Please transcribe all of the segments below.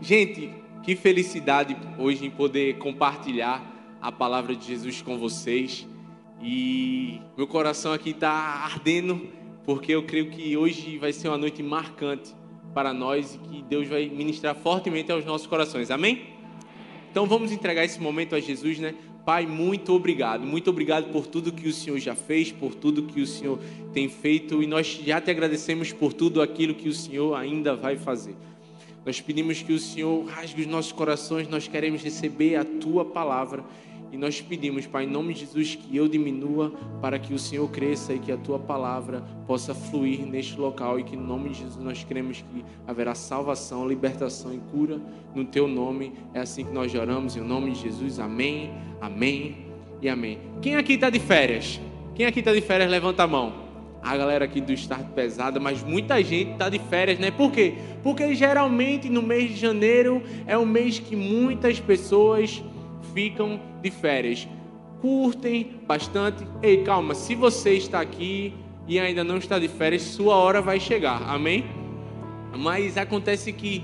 Gente, que felicidade hoje em poder compartilhar a palavra de Jesus com vocês. E meu coração aqui está ardendo, porque eu creio que hoje vai ser uma noite marcante para nós e que Deus vai ministrar fortemente aos nossos corações. Amém? Então vamos entregar esse momento a Jesus, né? Pai, muito obrigado. Muito obrigado por tudo que o Senhor já fez, por tudo que o Senhor tem feito e nós já te agradecemos por tudo aquilo que o Senhor ainda vai fazer. Nós pedimos que o Senhor rasgue os nossos corações, nós queremos receber a tua palavra. E nós pedimos, Pai, em nome de Jesus, que eu diminua para que o Senhor cresça e que a tua palavra possa fluir neste local. E que em nome de Jesus nós queremos que haverá salvação, libertação e cura no teu nome. É assim que nós oramos, em nome de Jesus. Amém, amém e amém. Quem aqui está de férias? Quem aqui está de férias, levanta a mão a galera aqui do Start Pesada, mas muita gente está de férias, né? Por quê? Porque geralmente no mês de janeiro é o mês que muitas pessoas ficam de férias. Curtem bastante. Ei, calma, se você está aqui e ainda não está de férias, sua hora vai chegar, amém? Mas acontece que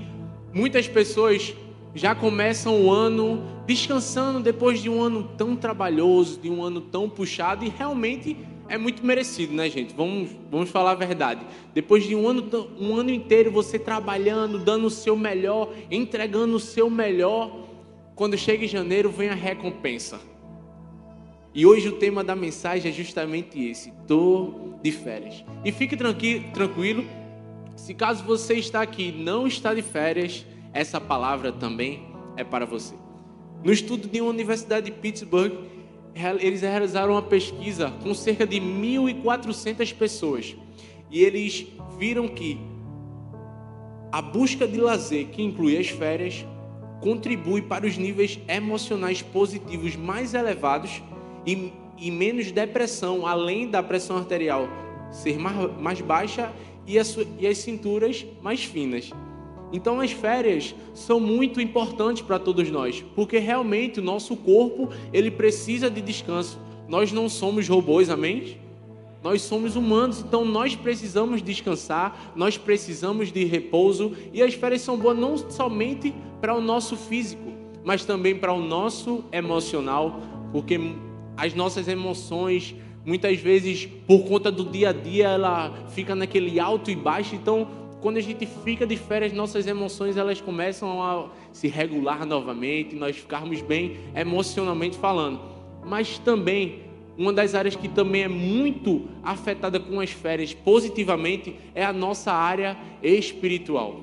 muitas pessoas já começam o ano descansando depois de um ano tão trabalhoso, de um ano tão puxado e realmente é muito merecido, né, gente? Vamos, vamos falar a verdade. Depois de um ano, um ano inteiro você trabalhando, dando o seu melhor, entregando o seu melhor, quando chega em janeiro vem a recompensa. E hoje o tema da mensagem é justamente esse: tô de férias. E fique tranquilo, se caso você está aqui não está de férias, essa palavra também é para você. No estudo de uma universidade de Pittsburgh, eles realizaram uma pesquisa com cerca de 1.400 pessoas e eles viram que a busca de lazer, que inclui as férias, contribui para os níveis emocionais positivos mais elevados e, e menos depressão, além da pressão arterial ser mais, mais baixa e as, e as cinturas mais finas. Então as férias são muito importantes para todos nós, porque realmente o nosso corpo, ele precisa de descanso. Nós não somos robôs, amém? Nós somos humanos, então nós precisamos descansar, nós precisamos de repouso e as férias são boas não somente para o nosso físico, mas também para o nosso emocional, porque as nossas emoções muitas vezes por conta do dia a dia ela fica naquele alto e baixo, então quando a gente fica de férias, nossas emoções elas começam a se regular novamente, nós ficarmos bem emocionalmente falando. Mas também uma das áreas que também é muito afetada com as férias positivamente é a nossa área espiritual.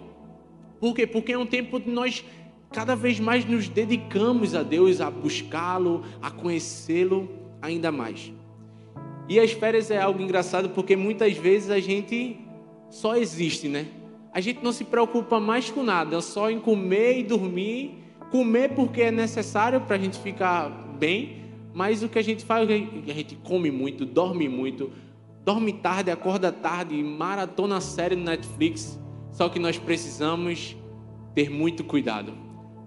Por quê? Porque é um tempo de nós cada vez mais nos dedicamos a Deus, a buscá-lo, a conhecê-lo ainda mais. E as férias é algo engraçado porque muitas vezes a gente só existe, né? A gente não se preocupa mais com nada, é só em comer e dormir. Comer porque é necessário para a gente ficar bem, mas o que a gente faz, a gente come muito, dorme muito, dorme tarde, acorda tarde, maratona série no Netflix. Só que nós precisamos ter muito cuidado,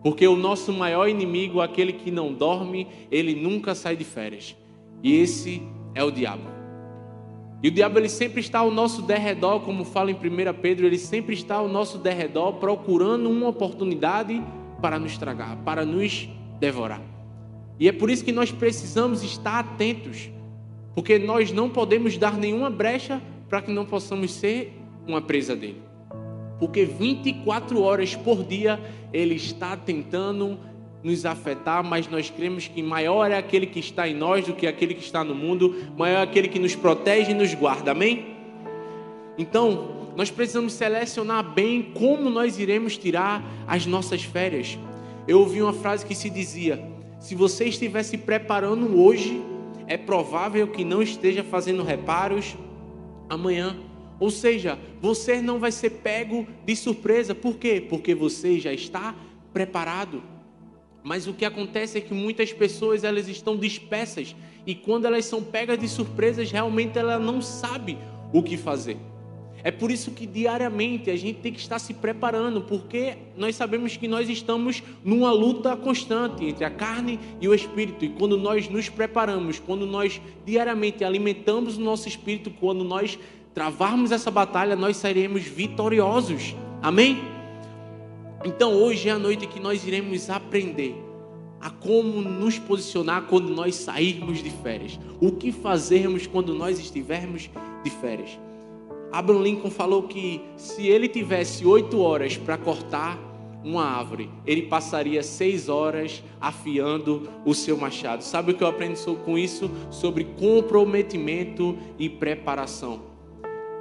porque o nosso maior inimigo, aquele que não dorme, ele nunca sai de férias, e esse é o diabo. E o diabo ele sempre está ao nosso derredor, como fala em 1 Pedro, ele sempre está ao nosso derredor procurando uma oportunidade para nos tragar, para nos devorar. E é por isso que nós precisamos estar atentos, porque nós não podemos dar nenhuma brecha para que não possamos ser uma presa dele. Porque 24 horas por dia ele está tentando nos afetar, mas nós cremos que maior é aquele que está em nós do que aquele que está no mundo, maior é aquele que nos protege e nos guarda, amém? Então, nós precisamos selecionar bem como nós iremos tirar as nossas férias. Eu ouvi uma frase que se dizia: se você estiver se preparando hoje, é provável que não esteja fazendo reparos amanhã. Ou seja, você não vai ser pego de surpresa. Por quê? Porque você já está preparado. Mas o que acontece é que muitas pessoas elas estão dispersas e quando elas são pegas de surpresas, realmente ela não sabe o que fazer. É por isso que diariamente a gente tem que estar se preparando, porque nós sabemos que nós estamos numa luta constante entre a carne e o espírito. E quando nós nos preparamos, quando nós diariamente alimentamos o nosso espírito, quando nós travarmos essa batalha, nós seremos vitoriosos. Amém? Então hoje é a noite que nós iremos aprender a como nos posicionar quando nós sairmos de férias. O que fazermos quando nós estivermos de férias. Abraham Lincoln falou que se ele tivesse oito horas para cortar uma árvore, ele passaria seis horas afiando o seu machado. Sabe o que eu aprendi com isso? Sobre comprometimento e preparação.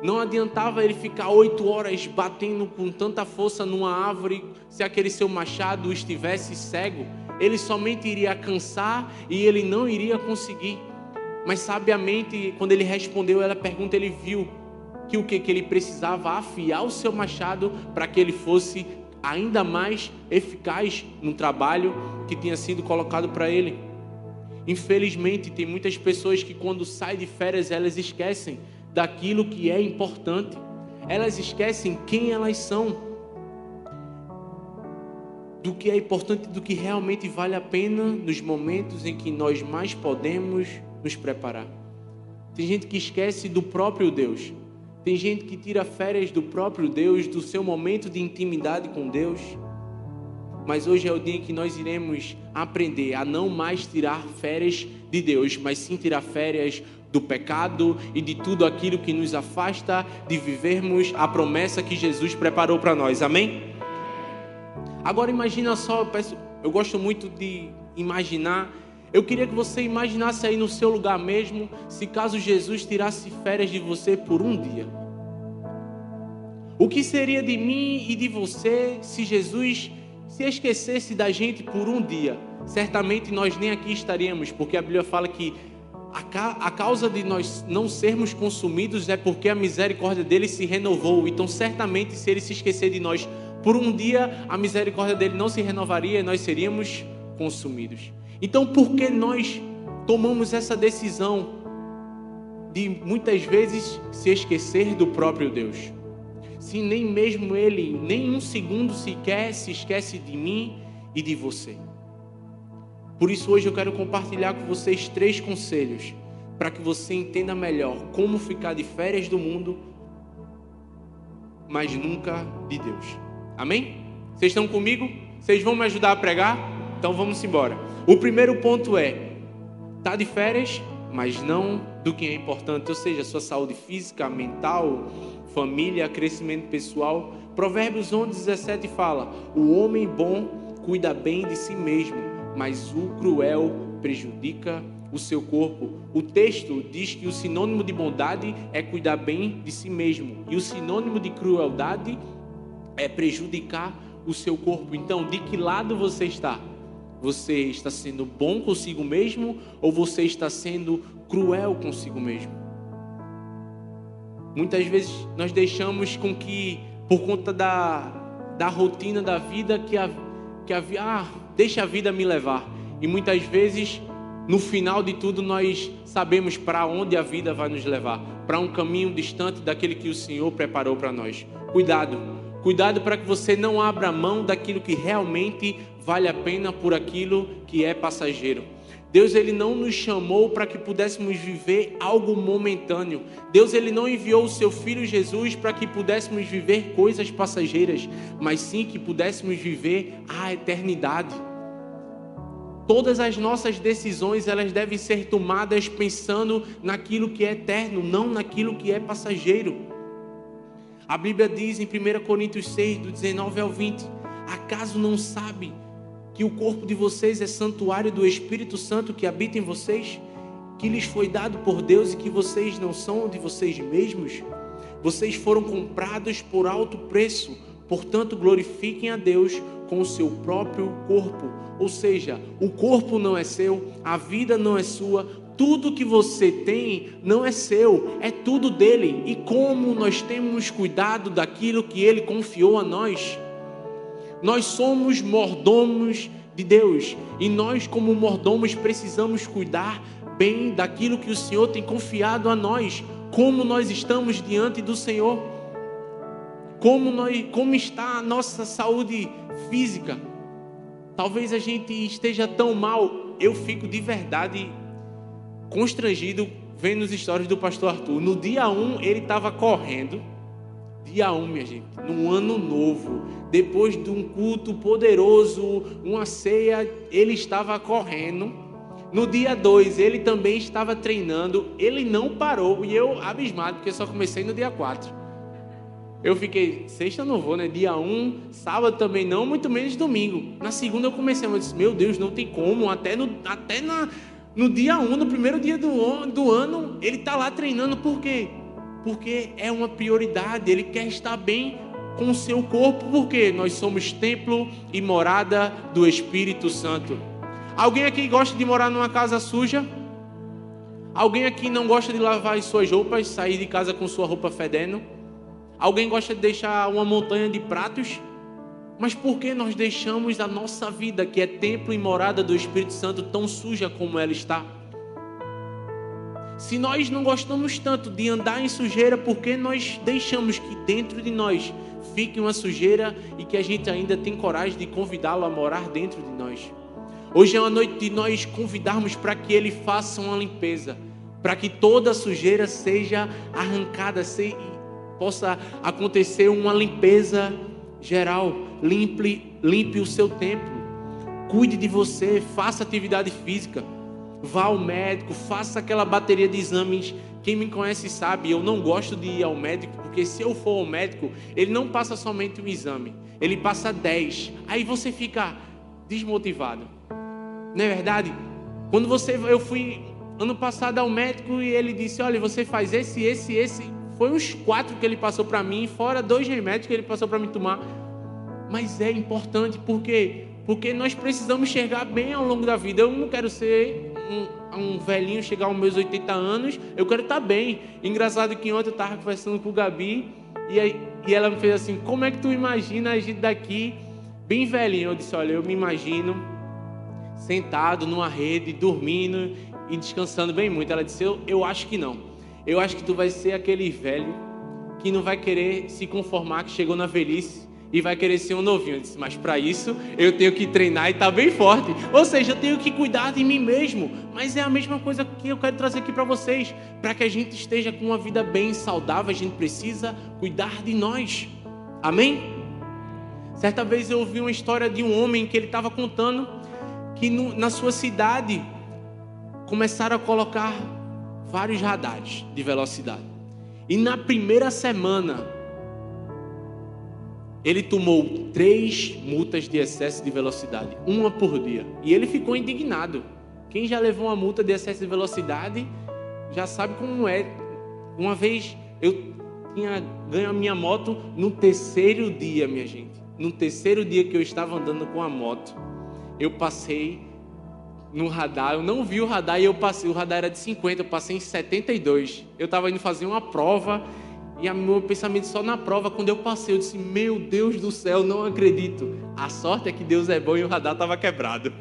Não adiantava ele ficar oito horas batendo com tanta força numa árvore se aquele seu machado estivesse cego. Ele somente iria cansar e ele não iria conseguir. Mas sabiamente, quando ele respondeu ela pergunta, ele viu que o que, que ele precisava afiar o seu machado para que ele fosse ainda mais eficaz no trabalho que tinha sido colocado para ele. Infelizmente, tem muitas pessoas que quando saem de férias elas esquecem daquilo que é importante. Elas esquecem quem elas são, do que é importante, do que realmente vale a pena nos momentos em que nós mais podemos nos preparar. Tem gente que esquece do próprio Deus. Tem gente que tira férias do próprio Deus, do seu momento de intimidade com Deus. Mas hoje é o dia em que nós iremos aprender a não mais tirar férias de Deus, mas sim tirar férias do pecado e de tudo aquilo que nos afasta de vivermos a promessa que Jesus preparou para nós. Amém? Agora imagina só, eu, peço, eu gosto muito de imaginar. Eu queria que você imaginasse aí no seu lugar mesmo, se caso Jesus tirasse férias de você por um dia. O que seria de mim e de você se Jesus se esquecesse da gente por um dia? Certamente nós nem aqui estaríamos, porque a Bíblia fala que a, causa de nós não sermos consumidos é porque a misericórdia dele se renovou. Então, certamente, se ele se esquecer de nós por um dia, a misericórdia dele não se renovaria e nós seríamos consumidos. Então, por que nós tomamos essa decisão de muitas vezes se esquecer do próprio Deus? Se nem mesmo ele, nem um segundo sequer se esquece de mim e de você. Por isso, hoje eu quero compartilhar com vocês três conselhos para que você entenda melhor como ficar de férias do mundo, mas nunca de Deus. Amém? Vocês estão comigo? Vocês vão me ajudar a pregar? Então vamos embora. O primeiro ponto é: tá de férias, mas não do que é importante, ou seja, sua saúde física, mental, família, crescimento pessoal. Provérbios 11, 17 fala: O homem bom cuida bem de si mesmo mas o cruel prejudica o seu corpo. O texto diz que o sinônimo de bondade é cuidar bem de si mesmo, e o sinônimo de crueldade é prejudicar o seu corpo. Então, de que lado você está? Você está sendo bom consigo mesmo ou você está sendo cruel consigo mesmo? Muitas vezes nós deixamos com que, por conta da, da rotina da vida, que a, que a, ah, deixa a vida me levar. E muitas vezes, no final de tudo, nós sabemos para onde a vida vai nos levar para um caminho distante daquele que o Senhor preparou para nós. Cuidado, cuidado para que você não abra mão daquilo que realmente vale a pena por aquilo que é passageiro. Deus ele não nos chamou para que pudéssemos viver algo momentâneo. Deus ele não enviou o seu filho Jesus para que pudéssemos viver coisas passageiras, mas sim que pudéssemos viver a eternidade. Todas as nossas decisões elas devem ser tomadas pensando naquilo que é eterno, não naquilo que é passageiro. A Bíblia diz em 1 Coríntios 6, do 19 ao 20: Acaso não sabe que o corpo de vocês é santuário do Espírito Santo que habita em vocês, que lhes foi dado por Deus e que vocês não são de vocês mesmos. Vocês foram comprados por alto preço, portanto, glorifiquem a Deus com o seu próprio corpo. Ou seja, o corpo não é seu, a vida não é sua, tudo que você tem não é seu, é tudo dele. E como nós temos cuidado daquilo que ele confiou a nós? Nós somos mordomos de Deus e nós, como mordomos, precisamos cuidar bem daquilo que o Senhor tem confiado a nós. Como nós estamos diante do Senhor? Como, nós, como está a nossa saúde física? Talvez a gente esteja tão mal, eu fico de verdade constrangido vendo as histórias do pastor Arthur. No dia 1, um, ele estava correndo Dia 1, minha gente, num ano novo, depois de um culto poderoso, uma ceia, ele estava correndo. No dia 2, ele também estava treinando, ele não parou e eu abismado, porque só comecei no dia 4. Eu fiquei, sexta eu não vou, né? Dia 1, um, sábado também não, muito menos domingo. Na segunda eu comecei, eu disse, meu Deus, não tem como, até no, até na, no dia 1, um, no primeiro dia do, do ano, ele está lá treinando, por quê? Porque é uma prioridade, ele quer estar bem com o seu corpo, porque nós somos templo e morada do Espírito Santo. Alguém aqui gosta de morar numa casa suja? Alguém aqui não gosta de lavar as suas roupas, sair de casa com sua roupa fedendo? Alguém gosta de deixar uma montanha de pratos? Mas por que nós deixamos a nossa vida, que é templo e morada do Espírito Santo, tão suja como ela está? Se nós não gostamos tanto de andar em sujeira, por que nós deixamos que dentro de nós fique uma sujeira e que a gente ainda tem coragem de convidá-lo a morar dentro de nós? Hoje é uma noite de nós convidarmos para que ele faça uma limpeza, para que toda sujeira seja arrancada, possa acontecer uma limpeza geral. Limpe, limpe o seu templo. Cuide de você, faça atividade física. Vá ao médico, faça aquela bateria de exames. Quem me conhece sabe, eu não gosto de ir ao médico, porque se eu for ao médico, ele não passa somente um exame, ele passa 10. Aí você fica desmotivado. Não é verdade? Quando você eu fui ano passado ao médico e ele disse: "Olha, você faz esse, esse, esse foi uns quatro que ele passou para mim, fora dois remédios que ele passou para mim tomar. Mas é importante porque porque nós precisamos chegar bem ao longo da vida. Eu não quero ser um, um velhinho, chegar aos meus 80 anos. Eu quero estar bem. Engraçado que ontem eu estava conversando com o Gabi e, aí, e ela me fez assim: Como é que tu imagina a gente daqui bem velhinho? Eu disse: Olha, eu me imagino sentado numa rede, dormindo e descansando bem muito. Ela disse: Eu, eu acho que não. Eu acho que tu vai ser aquele velho que não vai querer se conformar que chegou na velhice e vai querer ser um novinho. Disse, mas para isso eu tenho que treinar e estar tá bem forte. Ou seja, eu tenho que cuidar de mim mesmo. Mas é a mesma coisa que eu quero trazer aqui para vocês. Para que a gente esteja com uma vida bem saudável, a gente precisa cuidar de nós. Amém? Certa vez eu ouvi uma história de um homem que ele estava contando que no, na sua cidade começaram a colocar vários radares de velocidade. E na primeira semana, ele tomou três multas de excesso de velocidade, uma por dia. E ele ficou indignado. Quem já levou uma multa de excesso de velocidade já sabe como é. Uma vez eu tinha ganho a minha moto no terceiro dia, minha gente. No terceiro dia que eu estava andando com a moto, eu passei no radar, eu não vi o radar e eu passei, o radar era de 50, eu passei em 72. Eu estava indo fazer uma prova e o meu pensamento só na prova, quando eu passei, eu disse: Meu Deus do céu, não acredito. A sorte é que Deus é bom e o radar estava quebrado.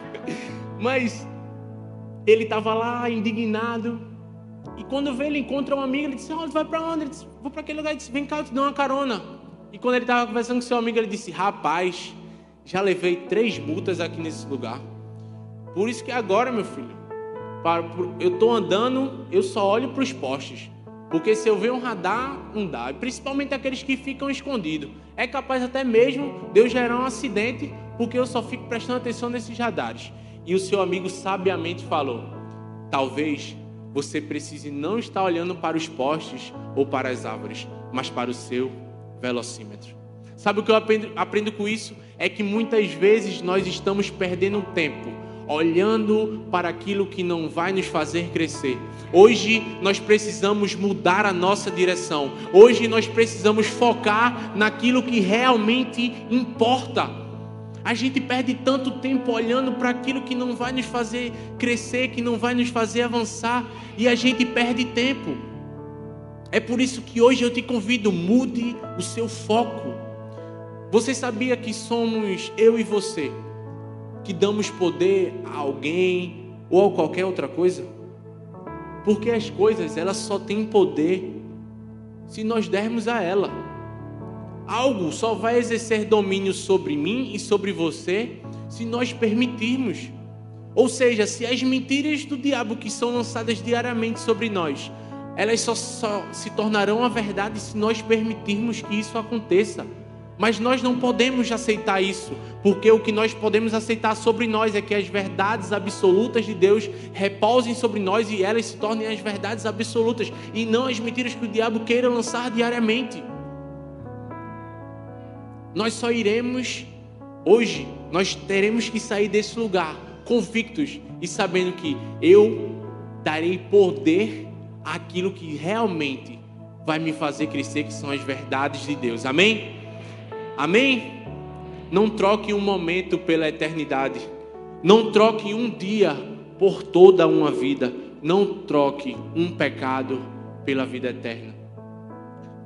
Mas ele estava lá indignado. E quando vê, ele encontra um amigo, ele disse: Olha, vai para onde? Ele disse: Vou para aquele lugar. Ele disse: Vem cá, eu te dou uma carona. E quando ele estava conversando com seu amigo, ele disse: Rapaz, já levei três multas aqui nesse lugar. Por isso que agora, meu filho, eu estou andando, eu só olho para os postes. Porque se eu ver um radar, não dá. Principalmente aqueles que ficam escondidos. É capaz até mesmo de eu gerar um acidente, porque eu só fico prestando atenção nesses radares. E o seu amigo sabiamente falou: talvez você precise não estar olhando para os postes ou para as árvores, mas para o seu velocímetro. Sabe o que eu aprendo, aprendo com isso? É que muitas vezes nós estamos perdendo tempo olhando para aquilo que não vai nos fazer crescer. Hoje nós precisamos mudar a nossa direção. Hoje nós precisamos focar naquilo que realmente importa. A gente perde tanto tempo olhando para aquilo que não vai nos fazer crescer, que não vai nos fazer avançar, e a gente perde tempo. É por isso que hoje eu te convido, mude o seu foco. Você sabia que somos eu e você? Que damos poder a alguém ou a qualquer outra coisa? Porque as coisas, elas só têm poder se nós dermos a ela. Algo só vai exercer domínio sobre mim e sobre você se nós permitirmos. Ou seja, se as mentiras do diabo que são lançadas diariamente sobre nós elas só, só se tornarão a verdade se nós permitirmos que isso aconteça. Mas nós não podemos aceitar isso, porque o que nós podemos aceitar sobre nós é que as verdades absolutas de Deus repousem sobre nós e elas se tornem as verdades absolutas e não as mentiras que o diabo queira lançar diariamente. Nós só iremos hoje, nós teremos que sair desse lugar convictos e sabendo que eu darei poder àquilo que realmente vai me fazer crescer, que são as verdades de Deus. Amém? Amém? Não troque um momento pela eternidade. Não troque um dia por toda uma vida. Não troque um pecado pela vida eterna.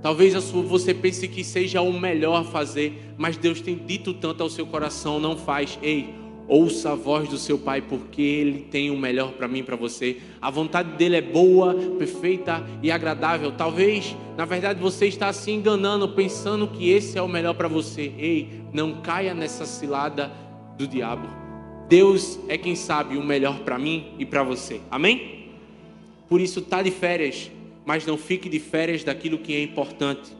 Talvez você pense que seja o melhor a fazer, mas Deus tem dito tanto ao seu coração, não faz. Ei, Ouça a voz do seu pai, porque ele tem o melhor para mim e para você. A vontade dele é boa, perfeita e agradável. Talvez, na verdade, você está se enganando, pensando que esse é o melhor para você. Ei, não caia nessa cilada do diabo. Deus é quem sabe o melhor para mim e para você. Amém? Por isso, tá de férias, mas não fique de férias daquilo que é importante.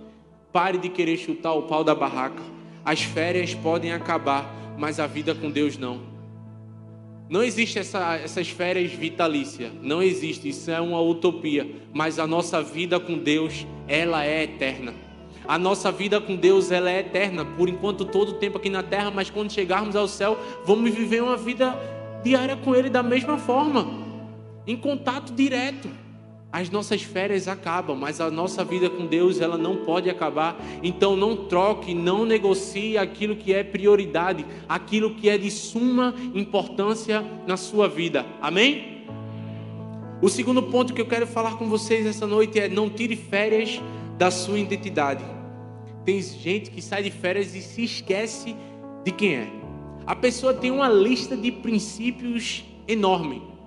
Pare de querer chutar o pau da barraca. As férias podem acabar mas a vida com Deus não. Não existe essa, essas férias vitalícias, não existe, isso é uma utopia, mas a nossa vida com Deus, ela é eterna. A nossa vida com Deus, ela é eterna, por enquanto todo o tempo aqui na terra, mas quando chegarmos ao céu, vamos viver uma vida diária com Ele da mesma forma, em contato direto. As nossas férias acabam, mas a nossa vida com Deus ela não pode acabar. Então não troque, não negocie aquilo que é prioridade, aquilo que é de suma importância na sua vida. Amém? O segundo ponto que eu quero falar com vocês essa noite é não tire férias da sua identidade. Tem gente que sai de férias e se esquece de quem é. A pessoa tem uma lista de princípios enorme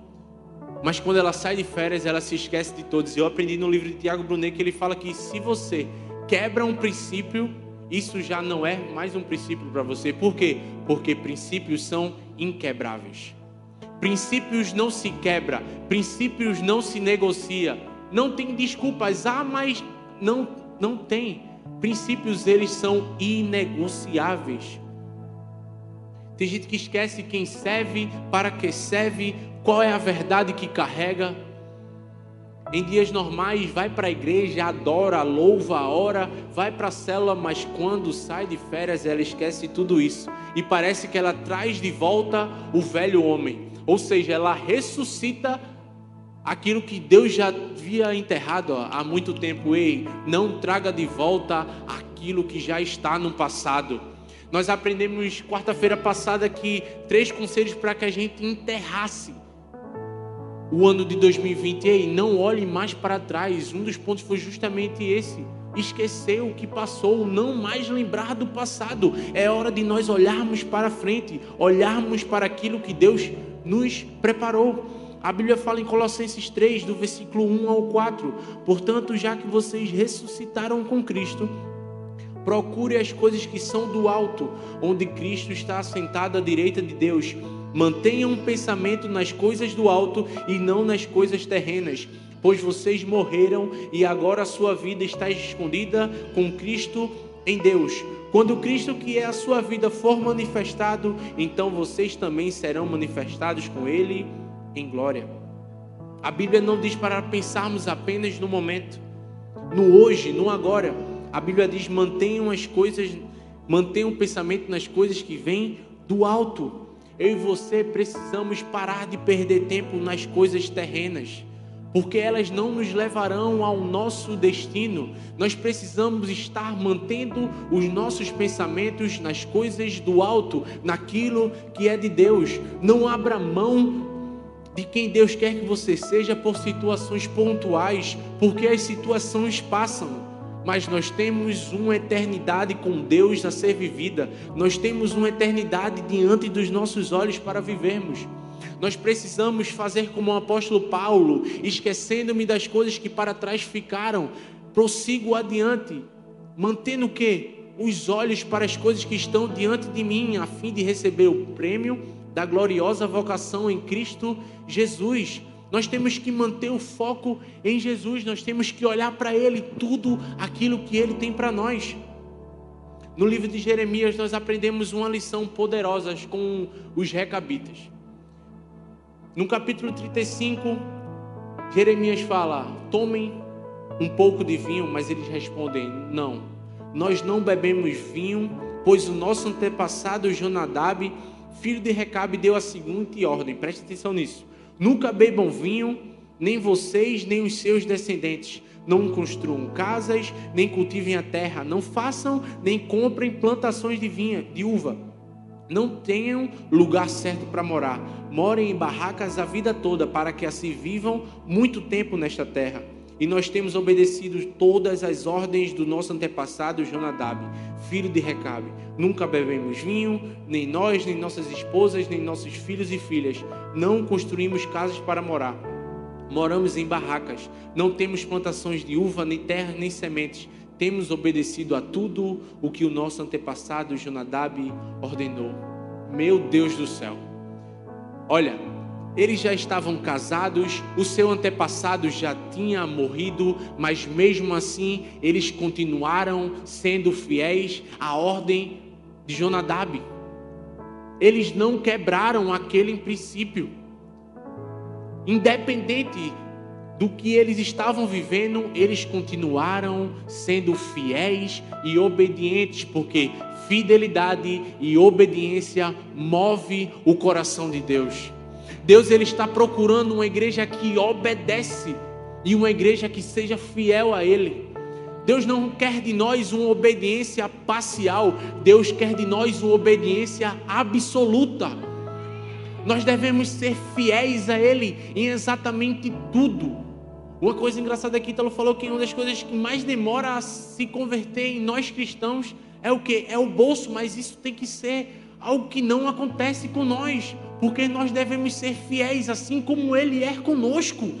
mas quando ela sai de férias, ela se esquece de todos. Eu aprendi no livro de Tiago Brunet que ele fala que se você quebra um princípio, isso já não é mais um princípio para você. Por quê? Porque princípios são inquebráveis. Princípios não se quebra, princípios não se negocia. Não tem desculpas. Ah, mas não não tem. Princípios eles são inegociáveis. Tem gente que esquece quem serve, para que serve, qual é a verdade que carrega. Em dias normais, vai para a igreja, adora, louva, ora, vai para a célula, mas quando sai de férias, ela esquece tudo isso. E parece que ela traz de volta o velho homem. Ou seja, ela ressuscita aquilo que Deus já havia enterrado há muito tempo. Ei, não traga de volta aquilo que já está no passado. Nós aprendemos quarta-feira passada que três conselhos para que a gente enterrasse o ano de 2020. Ei, não olhe mais para trás. Um dos pontos foi justamente esse. Esquecer o que passou, não mais lembrar do passado. É hora de nós olharmos para frente, olharmos para aquilo que Deus nos preparou. A Bíblia fala em Colossenses 3, do versículo 1 ao 4. Portanto, já que vocês ressuscitaram com Cristo, procure as coisas que são do alto, onde Cristo está assentado à direita de Deus. Mantenham um pensamento nas coisas do alto e não nas coisas terrenas, pois vocês morreram e agora a sua vida está escondida com Cristo em Deus. Quando Cristo, que é a sua vida, for manifestado, então vocês também serão manifestados com Ele em glória. A Bíblia não diz para pensarmos apenas no momento, no hoje, no agora. A Bíblia diz: mantenham as coisas, mantenham o pensamento nas coisas que vêm do alto. Eu e você precisamos parar de perder tempo nas coisas terrenas, porque elas não nos levarão ao nosso destino. Nós precisamos estar mantendo os nossos pensamentos nas coisas do alto, naquilo que é de Deus. Não abra mão de quem Deus quer que você seja por situações pontuais, porque as situações passam mas nós temos uma eternidade com Deus a ser vivida, nós temos uma eternidade diante dos nossos olhos para vivermos. Nós precisamos fazer como o apóstolo Paulo, esquecendo-me das coisas que para trás ficaram, prossigo adiante, mantendo o que? Os olhos para as coisas que estão diante de mim, a fim de receber o prêmio da gloriosa vocação em Cristo Jesus. Nós temos que manter o foco em Jesus, nós temos que olhar para Ele, tudo aquilo que Ele tem para nós. No livro de Jeremias, nós aprendemos uma lição poderosa com os recabitas. No capítulo 35, Jeremias fala: tomem um pouco de vinho, mas eles respondem: não, nós não bebemos vinho, pois o nosso antepassado Jonadab, filho de Recabe, deu a seguinte ordem: preste atenção nisso Nunca bebam vinho, nem vocês, nem os seus descendentes. Não construam casas, nem cultivem a terra. Não façam, nem comprem plantações de vinha, de uva. Não tenham lugar certo para morar. Morem em barracas a vida toda, para que assim vivam muito tempo nesta terra. E nós temos obedecido todas as ordens do nosso antepassado Jonadab, filho de Recabe. Nunca bebemos vinho, nem nós, nem nossas esposas, nem nossos filhos e filhas. Não construímos casas para morar. Moramos em barracas. Não temos plantações de uva, nem terra, nem sementes. Temos obedecido a tudo o que o nosso antepassado Jonadab ordenou. Meu Deus do céu. Olha, eles já estavam casados, o seu antepassado já tinha morrido, mas mesmo assim eles continuaram sendo fiéis à ordem de Jonadab. Eles não quebraram aquele princípio. Independente do que eles estavam vivendo, eles continuaram sendo fiéis e obedientes, porque fidelidade e obediência move o coração de Deus. Deus ele está procurando uma igreja que obedece e uma igreja que seja fiel a Ele. Deus não quer de nós uma obediência parcial, Deus quer de nós uma obediência absoluta. Nós devemos ser fiéis a Ele em exatamente tudo. Uma coisa engraçada aqui, Italo falou que uma das coisas que mais demora a se converter em nós cristãos é o que? É o bolso, mas isso tem que ser algo que não acontece com nós, porque nós devemos ser fiéis assim como Ele é conosco.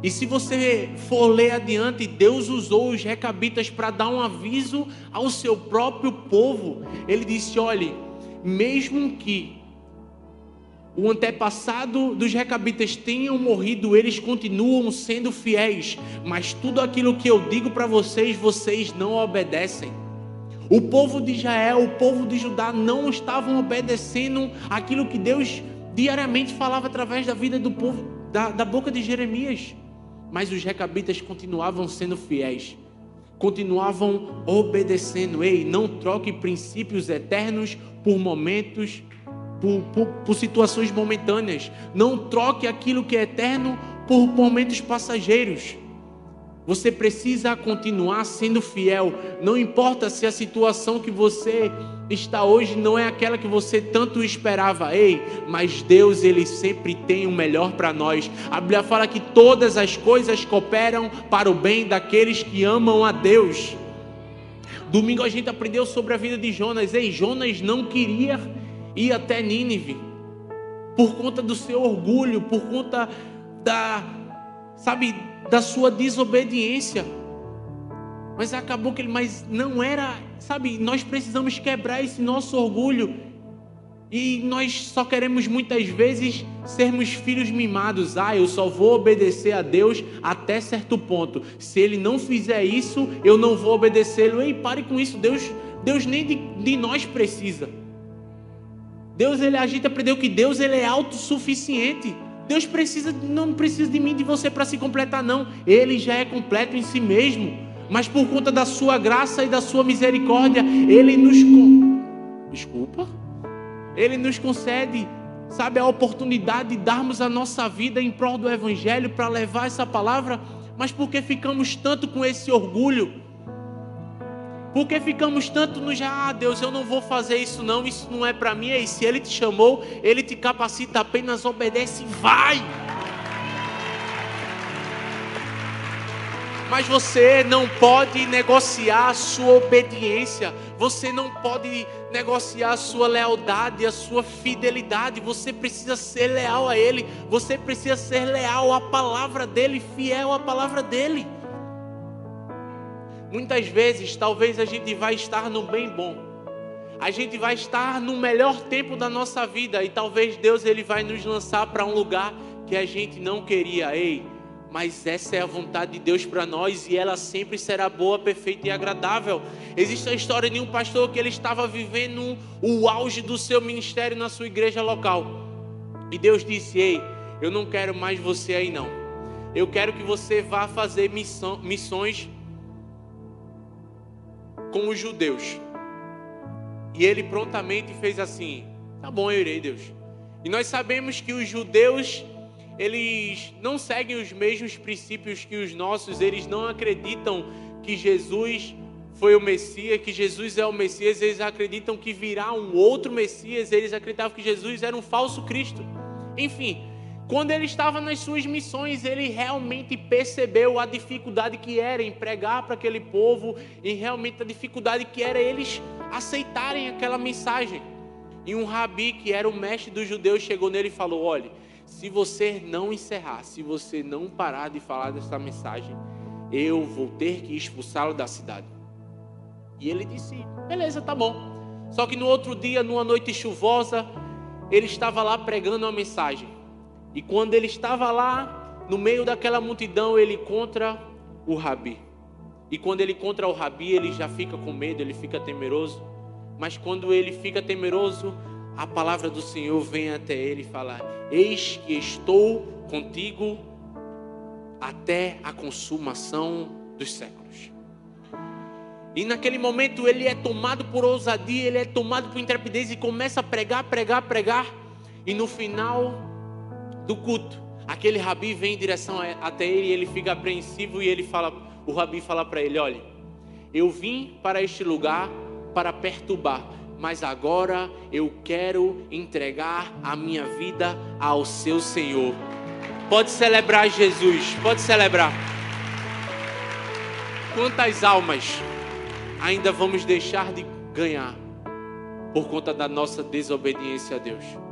E se você for ler adiante, Deus usou os recabitas para dar um aviso ao seu próprio povo. Ele disse: olhe, mesmo que o antepassado dos recabitas tenham morrido, eles continuam sendo fiéis, mas tudo aquilo que eu digo para vocês, vocês não obedecem. O povo de Israel, o povo de Judá não estavam obedecendo aquilo que Deus diariamente falava através da vida do povo, da, da boca de Jeremias. Mas os recabitas continuavam sendo fiéis, continuavam obedecendo. Ei, não troque princípios eternos por momentos, por, por, por situações momentâneas. Não troque aquilo que é eterno por momentos passageiros. Você precisa continuar sendo fiel. Não importa se a situação que você está hoje não é aquela que você tanto esperava. Ei, mas Deus ele sempre tem o melhor para nós. A Bíblia fala que todas as coisas cooperam para o bem daqueles que amam a Deus. Domingo a gente aprendeu sobre a vida de Jonas. Ei, Jonas não queria ir até Nínive por conta do seu orgulho, por conta da sabe da sua desobediência. Mas acabou que ele, mas não era, sabe, nós precisamos quebrar esse nosso orgulho. E nós só queremos muitas vezes sermos filhos mimados. Ah, eu só vou obedecer a Deus até certo ponto. Se ele não fizer isso, eu não vou obedecê-lo. Ei, pare com isso. Deus, Deus nem de, de nós precisa. Deus, ele, a gente aprendeu que Deus ele é autossuficiente. Deus precisa, não precisa de mim, de você para se completar, não. Ele já é completo em si mesmo. Mas por conta da sua graça e da sua misericórdia, Ele nos. Desculpa. Ele nos concede, sabe, a oportunidade de darmos a nossa vida em prol do Evangelho para levar essa palavra. Mas porque ficamos tanto com esse orgulho? Porque ficamos tanto no já, ah, Deus, eu não vou fazer isso não, isso não é para mim. E se Ele te chamou, Ele te capacita, apenas obedece e vai. Mas você não pode negociar a sua obediência, você não pode negociar a sua lealdade, a sua fidelidade. Você precisa ser leal a Ele, você precisa ser leal à palavra dEle, fiel à palavra dEle. Muitas vezes, talvez a gente vai estar no bem bom. A gente vai estar no melhor tempo da nossa vida e talvez Deus ele vai nos lançar para um lugar que a gente não queria, ei, mas essa é a vontade de Deus para nós e ela sempre será boa, perfeita e agradável. Existe a história de um pastor que ele estava vivendo o auge do seu ministério na sua igreja local. E Deus disse: Ei, eu não quero mais você aí não. Eu quero que você vá fazer missão, missões com os judeus. E ele prontamente fez assim: Tá bom, eu irei, Deus. E nós sabemos que os judeus eles não seguem os mesmos princípios que os nossos, eles não acreditam que Jesus foi o Messias, que Jesus é o Messias, eles acreditam que virá um outro Messias, eles acreditavam que Jesus era um falso Cristo. Enfim, quando ele estava nas suas missões, ele realmente percebeu a dificuldade que era em pregar para aquele povo e realmente a dificuldade que era eles aceitarem aquela mensagem. E um rabi, que era o mestre dos judeus, chegou nele e falou: Olha, se você não encerrar, se você não parar de falar dessa mensagem, eu vou ter que expulsá-lo da cidade. E ele disse: beleza, tá bom. Só que no outro dia, numa noite chuvosa, ele estava lá pregando uma mensagem. E quando ele estava lá, no meio daquela multidão, ele encontra o rabi. E quando ele encontra o rabi, ele já fica com medo, ele fica temeroso. Mas quando ele fica temeroso, a palavra do Senhor vem até ele e fala: Eis que estou contigo até a consumação dos séculos. E naquele momento ele é tomado por ousadia, ele é tomado por intrepidez e começa a pregar, pregar, pregar. E no final do culto, aquele rabi vem em direção até ele e ele fica apreensivo e ele fala, o rabi fala para ele, olha, eu vim para este lugar para perturbar, mas agora eu quero entregar a minha vida ao seu Senhor. Pode celebrar Jesus, pode celebrar. Quantas almas ainda vamos deixar de ganhar por conta da nossa desobediência a Deus?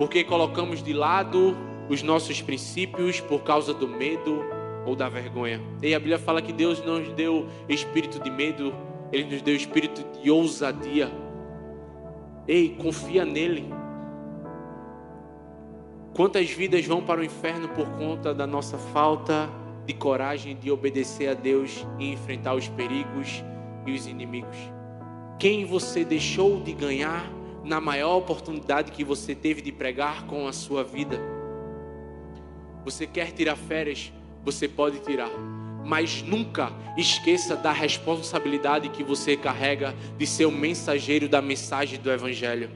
Porque colocamos de lado os nossos princípios por causa do medo ou da vergonha. E a Bíblia fala que Deus não nos deu espírito de medo, ele nos deu espírito de ousadia. Ei, confia nele. Quantas vidas vão para o inferno por conta da nossa falta de coragem de obedecer a Deus e enfrentar os perigos e os inimigos? Quem você deixou de ganhar na maior oportunidade que você teve de pregar com a sua vida? Você quer tirar férias? Você pode tirar mas nunca esqueça da responsabilidade que você carrega de ser o mensageiro da mensagem do Evangelho.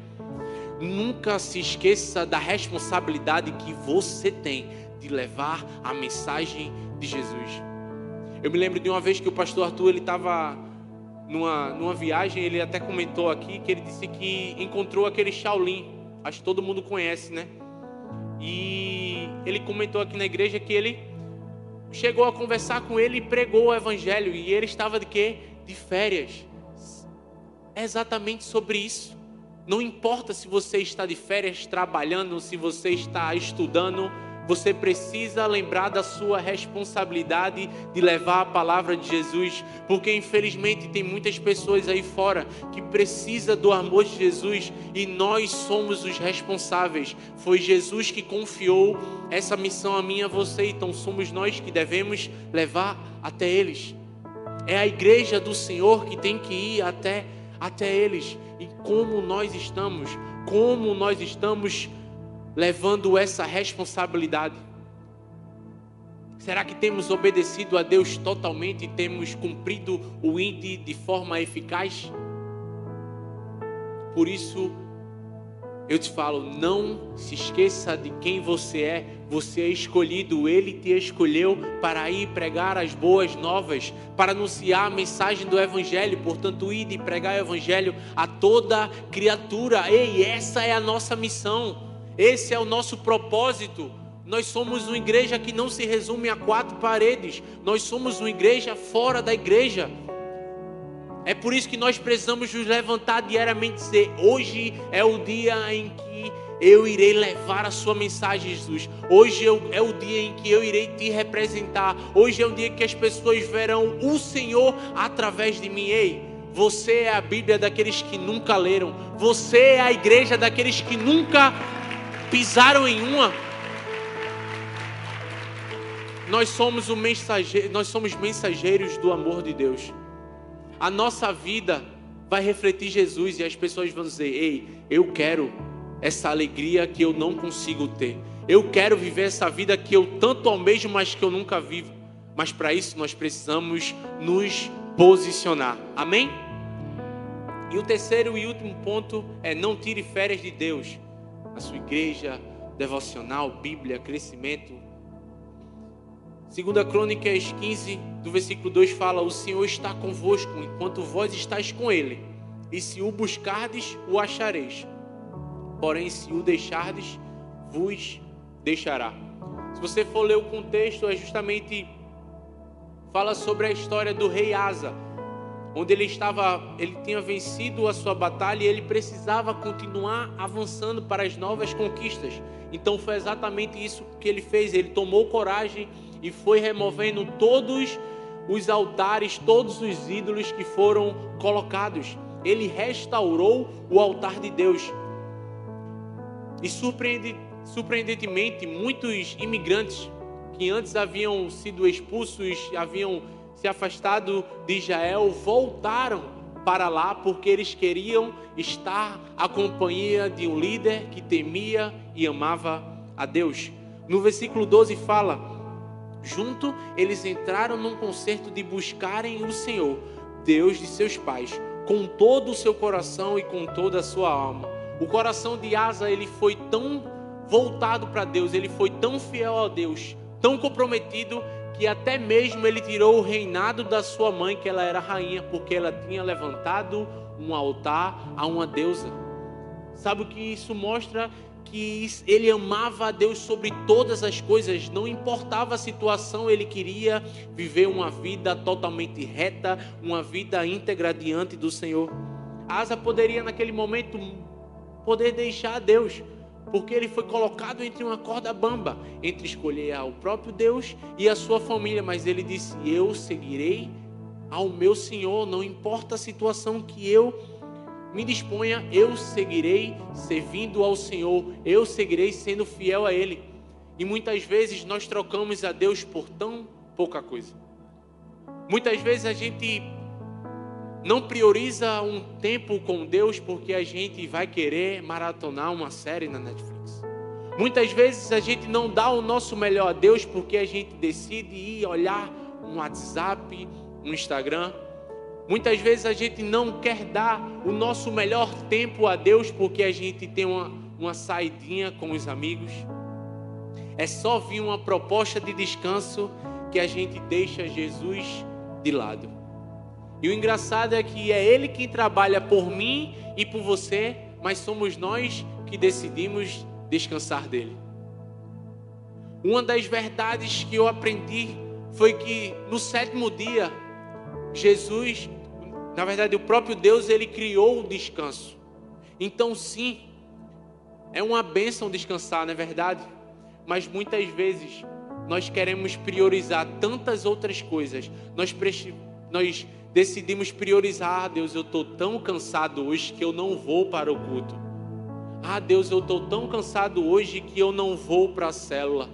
Nunca se esqueça da responsabilidade que você tem de levar a mensagem de Jesus. Eu me lembro de uma vez que o pastor Arthur ele estava numa, numa viagem, ele até comentou aqui que ele disse que encontrou aquele Shaolin. Acho que todo mundo conhece, né? E ele comentou aqui na igreja que ele chegou a conversar com ele e pregou o evangelho. E ele estava de quê? De férias. É exatamente sobre isso. Não importa se você está de férias trabalhando, se você está estudando, você precisa lembrar da sua responsabilidade de levar a palavra de Jesus, porque infelizmente tem muitas pessoas aí fora que precisa do amor de Jesus e nós somos os responsáveis. Foi Jesus que confiou essa missão a mim e a você, então somos nós que devemos levar até eles. É a igreja do Senhor que tem que ir até até eles. E como nós estamos, como nós estamos levando essa responsabilidade? Será que temos obedecido a Deus totalmente e temos cumprido o índice de forma eficaz? Por isso, eu te falo, não se esqueça de quem você é. Você é escolhido, Ele te escolheu para ir pregar as boas novas, para anunciar a mensagem do Evangelho. Portanto, ir e pregar o Evangelho a toda criatura. Ei, essa é a nossa missão. Esse é o nosso propósito. Nós somos uma igreja que não se resume a quatro paredes. Nós somos uma igreja fora da igreja. É por isso que nós precisamos nos levantar diariamente e dizer: hoje é o dia em que eu irei levar a sua mensagem, Jesus. Hoje é o dia em que eu irei te representar. Hoje é o dia que as pessoas verão o Senhor através de mim. Ei, você é a Bíblia daqueles que nunca leram. Você é a igreja daqueles que nunca pisaram em uma. Nós somos, o mensageiro, nós somos mensageiros do amor de Deus. A nossa vida vai refletir Jesus e as pessoas vão dizer: Ei, eu quero essa alegria que eu não consigo ter. Eu quero viver essa vida que eu tanto almejo, mas que eu nunca vivo. Mas para isso nós precisamos nos posicionar. Amém? E o terceiro e último ponto é não tire férias de Deus. A sua igreja, devocional, Bíblia, crescimento. Segunda Crônicas 15, do versículo 2 fala: O Senhor está convosco enquanto vós estáis com ele. E se o buscardes, o achareis. Porém, se o deixardes, vos deixará. Se você for ler o contexto, é justamente fala sobre a história do rei Asa onde ele estava, ele tinha vencido a sua batalha e ele precisava continuar avançando para as novas conquistas. Então foi exatamente isso que ele fez. Ele tomou coragem e foi removendo todos os altares, todos os ídolos que foram colocados. Ele restaurou o altar de Deus. E surpreendentemente, muitos imigrantes que antes haviam sido expulsos, haviam se afastado de Israel voltaram para lá porque eles queriam estar à companhia de um líder que temia e amava a Deus. No versículo 12 fala: Junto eles entraram num concerto de buscarem o Senhor, Deus de seus pais, com todo o seu coração e com toda a sua alma. O coração de Asa ele foi tão voltado para Deus, ele foi tão fiel a Deus, tão comprometido que até mesmo ele tirou o reinado da sua mãe, que ela era rainha, porque ela tinha levantado um altar a uma deusa. Sabe o que isso mostra? Que ele amava a Deus sobre todas as coisas, não importava a situação, ele queria viver uma vida totalmente reta, uma vida íntegra diante do Senhor. Asa poderia naquele momento poder deixar Deus, porque ele foi colocado entre uma corda bamba, entre escolher o próprio Deus e a sua família, mas ele disse: Eu seguirei ao meu Senhor, não importa a situação que eu me disponha, eu seguirei servindo ao Senhor, eu seguirei sendo fiel a Ele. E muitas vezes nós trocamos a Deus por tão pouca coisa. Muitas vezes a gente não prioriza um tempo com Deus porque a gente vai querer maratonar uma série na Netflix. Muitas vezes a gente não dá o nosso melhor a Deus porque a gente decide ir olhar um WhatsApp, um Instagram. Muitas vezes a gente não quer dar o nosso melhor tempo a Deus porque a gente tem uma, uma saidinha com os amigos. É só vir uma proposta de descanso que a gente deixa Jesus de lado. E o engraçado é que é Ele quem trabalha por mim e por você, mas somos nós que decidimos descansar dele. Uma das verdades que eu aprendi foi que no sétimo dia, Jesus, na verdade, o próprio Deus, ele criou o descanso. Então, sim, é uma bênção descansar, não é verdade? Mas muitas vezes nós queremos priorizar tantas outras coisas, nós, nós decidimos priorizar. Ah, Deus, eu estou tão cansado hoje que eu não vou para o culto. Ah, Deus, eu estou tão cansado hoje que eu não vou para a célula.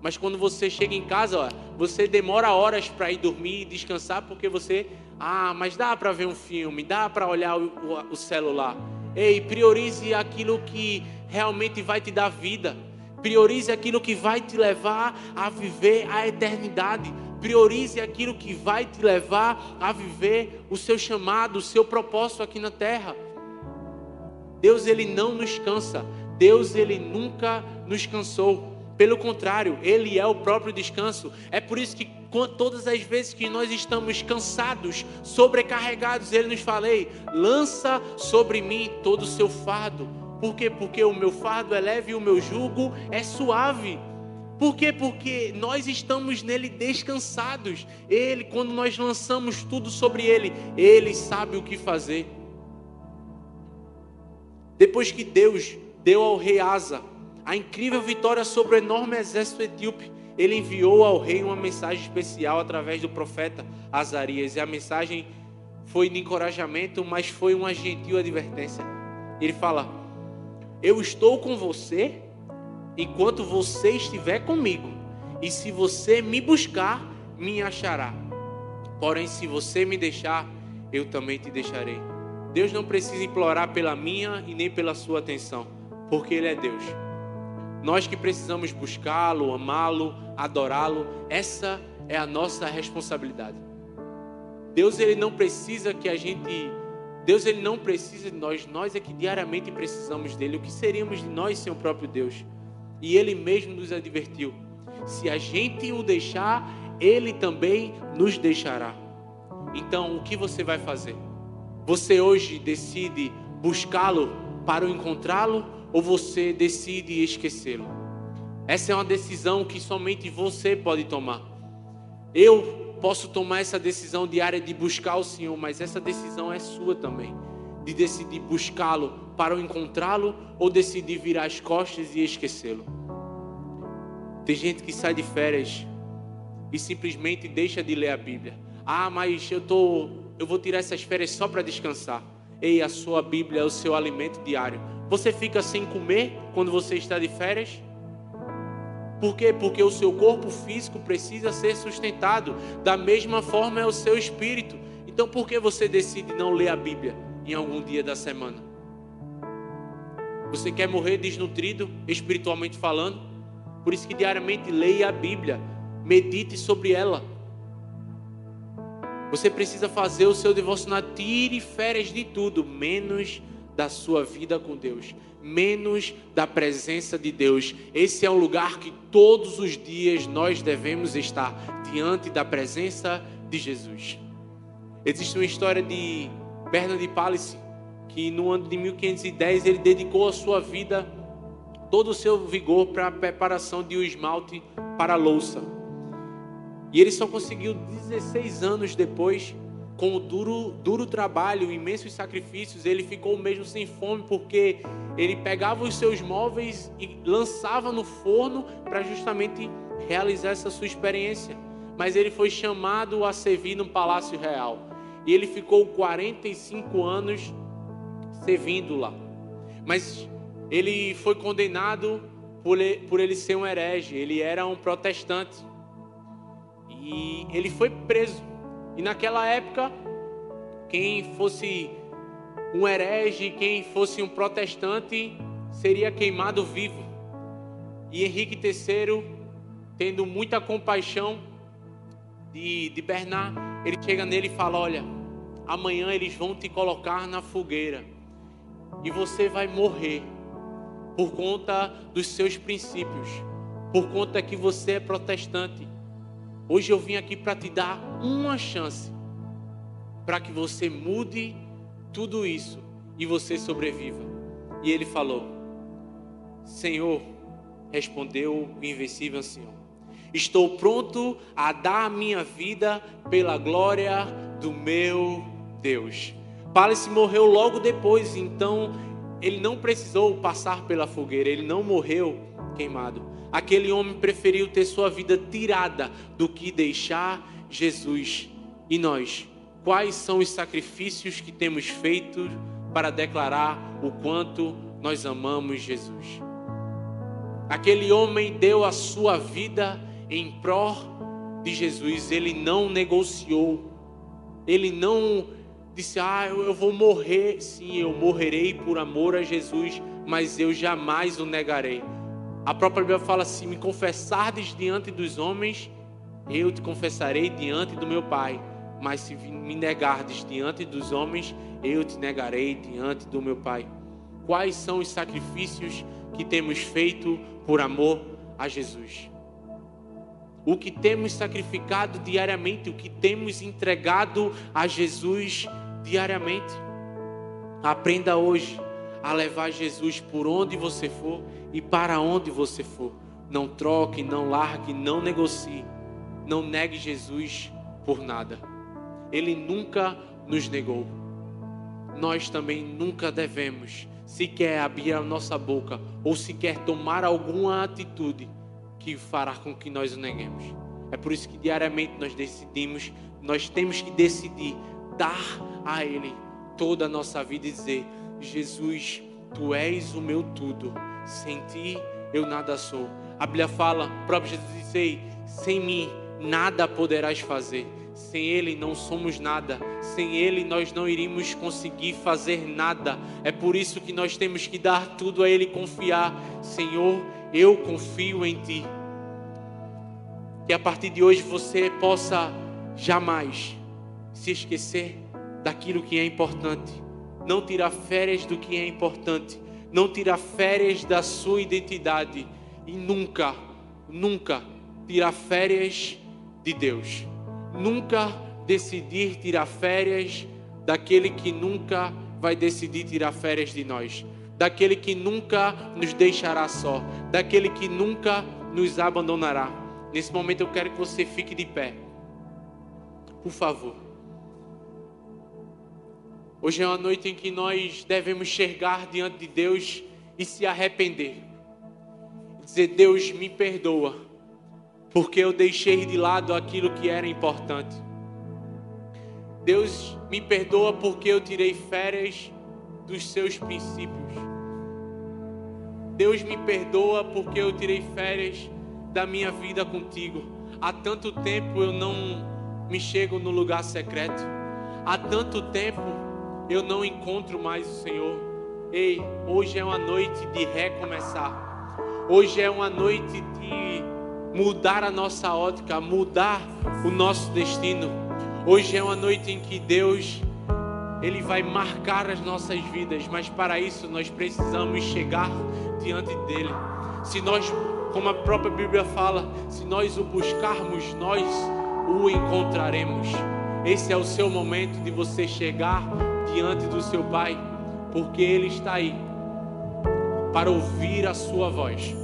Mas quando você chega em casa, ó, você demora horas para ir dormir e descansar porque você, ah, mas dá para ver um filme, dá para olhar o, o, o celular. Ei, priorize aquilo que realmente vai te dar vida. Priorize aquilo que vai te levar a viver a eternidade. Priorize aquilo que vai te levar a viver o seu chamado, o seu propósito aqui na terra. Deus ele não nos cansa. Deus ele nunca nos cansou. Pelo contrário, ele é o próprio descanso. É por isso que todas as vezes que nós estamos cansados, sobrecarregados, ele nos fala: Ei, lança sobre mim todo o seu fardo. Por quê? Porque o meu fardo é leve e o meu jugo é suave. Por quê? Porque nós estamos nele descansados. Ele, quando nós lançamos tudo sobre ele, ele sabe o que fazer. Depois que Deus deu ao rei Asa a incrível vitória sobre o enorme exército etíope, ele enviou ao rei uma mensagem especial através do profeta Azarias. E a mensagem foi de encorajamento, mas foi uma gentil advertência. Ele fala: Eu estou com você enquanto você estiver comigo. E se você me buscar, me achará. Porém, se você me deixar, eu também te deixarei. Deus não precisa implorar pela minha e nem pela sua atenção, porque Ele é Deus. Nós que precisamos buscá-lo, amá-lo, adorá-lo, essa é a nossa responsabilidade. Deus ele não precisa que a gente Deus ele não precisa de nós, nós é que diariamente precisamos dele. O que seríamos de nós sem o próprio Deus? E ele mesmo nos advertiu: se a gente o deixar, ele também nos deixará. Então, o que você vai fazer? Você hoje decide buscá-lo para encontrá-lo ou você decide esquecê-lo? Essa é uma decisão que somente você pode tomar. Eu posso tomar essa decisão diária de buscar o Senhor, mas essa decisão é sua também. De decidir buscá-lo para encontrá-lo ou decidir virar as costas e esquecê-lo. Tem gente que sai de férias e simplesmente deixa de ler a Bíblia. Ah, mas eu tô, eu vou tirar essas férias só para descansar. Ei, a sua Bíblia é o seu alimento diário. Você fica sem comer quando você está de férias? Por quê? Porque o seu corpo físico precisa ser sustentado. Da mesma forma é o seu espírito. Então por que você decide não ler a Bíblia em algum dia da semana? Você quer morrer desnutrido, espiritualmente falando? Por isso que diariamente leia a Bíblia, medite sobre ela. Você precisa fazer o seu devocional, tire férias de tudo, menos da sua vida com Deus menos da presença de Deus. Esse é um lugar que todos os dias nós devemos estar diante da presença de Jesus. Existe uma história de Bernard Palissy que no ano de 1510 ele dedicou a sua vida, todo o seu vigor para a preparação de um esmalte para a louça. E ele só conseguiu 16 anos depois com o duro, duro trabalho, imensos sacrifícios, ele ficou mesmo sem fome, porque ele pegava os seus móveis e lançava no forno para justamente realizar essa sua experiência. Mas ele foi chamado a servir no palácio real. E ele ficou 45 anos servindo lá. Mas ele foi condenado por ele, por ele ser um herege, ele era um protestante. E ele foi preso. E naquela época, quem fosse um herege, quem fosse um protestante, seria queimado vivo. E Henrique III, tendo muita compaixão de, de Bernard, ele chega nele e fala: Olha, amanhã eles vão te colocar na fogueira e você vai morrer por conta dos seus princípios, por conta que você é protestante. Hoje eu vim aqui para te dar uma chance para que você mude tudo isso e você sobreviva. E ele falou: Senhor, respondeu o invencível ancião, estou pronto a dar a minha vida pela glória do meu Deus. Palisse morreu logo depois, então ele não precisou passar pela fogueira, ele não morreu queimado. Aquele homem preferiu ter sua vida tirada do que deixar Jesus. E nós, quais são os sacrifícios que temos feito para declarar o quanto nós amamos Jesus? Aquele homem deu a sua vida em pró de Jesus, ele não negociou, ele não disse, ah, eu vou morrer, sim, eu morrerei por amor a Jesus, mas eu jamais o negarei. A própria Bíblia fala assim: me confessardes diante dos homens, eu te confessarei diante do meu Pai. Mas se me negardes diante dos homens, eu te negarei diante do meu Pai. Quais são os sacrifícios que temos feito por amor a Jesus? O que temos sacrificado diariamente, o que temos entregado a Jesus diariamente. Aprenda hoje a levar Jesus por onde você for e para onde você for. Não troque, não largue, não negocie. Não negue Jesus por nada. Ele nunca nos negou. Nós também nunca devemos sequer abrir a nossa boca ou sequer tomar alguma atitude que fará com que nós o neguemos. É por isso que diariamente nós decidimos, nós temos que decidir dar a Ele toda a nossa vida e dizer: Jesus, Tu és o meu tudo. Sem ti eu nada sou. A Bíblia fala, o próprio Jesus disse: sem mim nada poderás fazer. Sem Ele não somos nada. Sem Ele nós não iríamos conseguir fazer nada. É por isso que nós temos que dar tudo a Ele confiar. Senhor, eu confio em Ti. Que a partir de hoje você possa jamais se esquecer daquilo que é importante. Não tirar férias do que é importante. Não tirar férias da sua identidade. E nunca, nunca tirar férias de Deus. Nunca decidir tirar férias daquele que nunca vai decidir tirar férias de nós. Daquele que nunca nos deixará só. Daquele que nunca nos abandonará. Nesse momento eu quero que você fique de pé. Por favor. Hoje é uma noite em que nós devemos chegar diante de Deus e se arrepender. Dizer: Deus, me perdoa, porque eu deixei de lado aquilo que era importante. Deus, me perdoa porque eu tirei férias dos seus princípios. Deus, me perdoa porque eu tirei férias da minha vida contigo. Há tanto tempo eu não me chego no lugar secreto. Há tanto tempo eu não encontro mais o Senhor. Ei, hoje é uma noite de recomeçar. Hoje é uma noite de mudar a nossa ótica, mudar o nosso destino. Hoje é uma noite em que Deus ele vai marcar as nossas vidas, mas para isso nós precisamos chegar diante dele. Se nós, como a própria Bíblia fala, se nós o buscarmos, nós o encontraremos. Esse é o seu momento de você chegar diante do seu Pai, porque Ele está aí para ouvir a sua voz.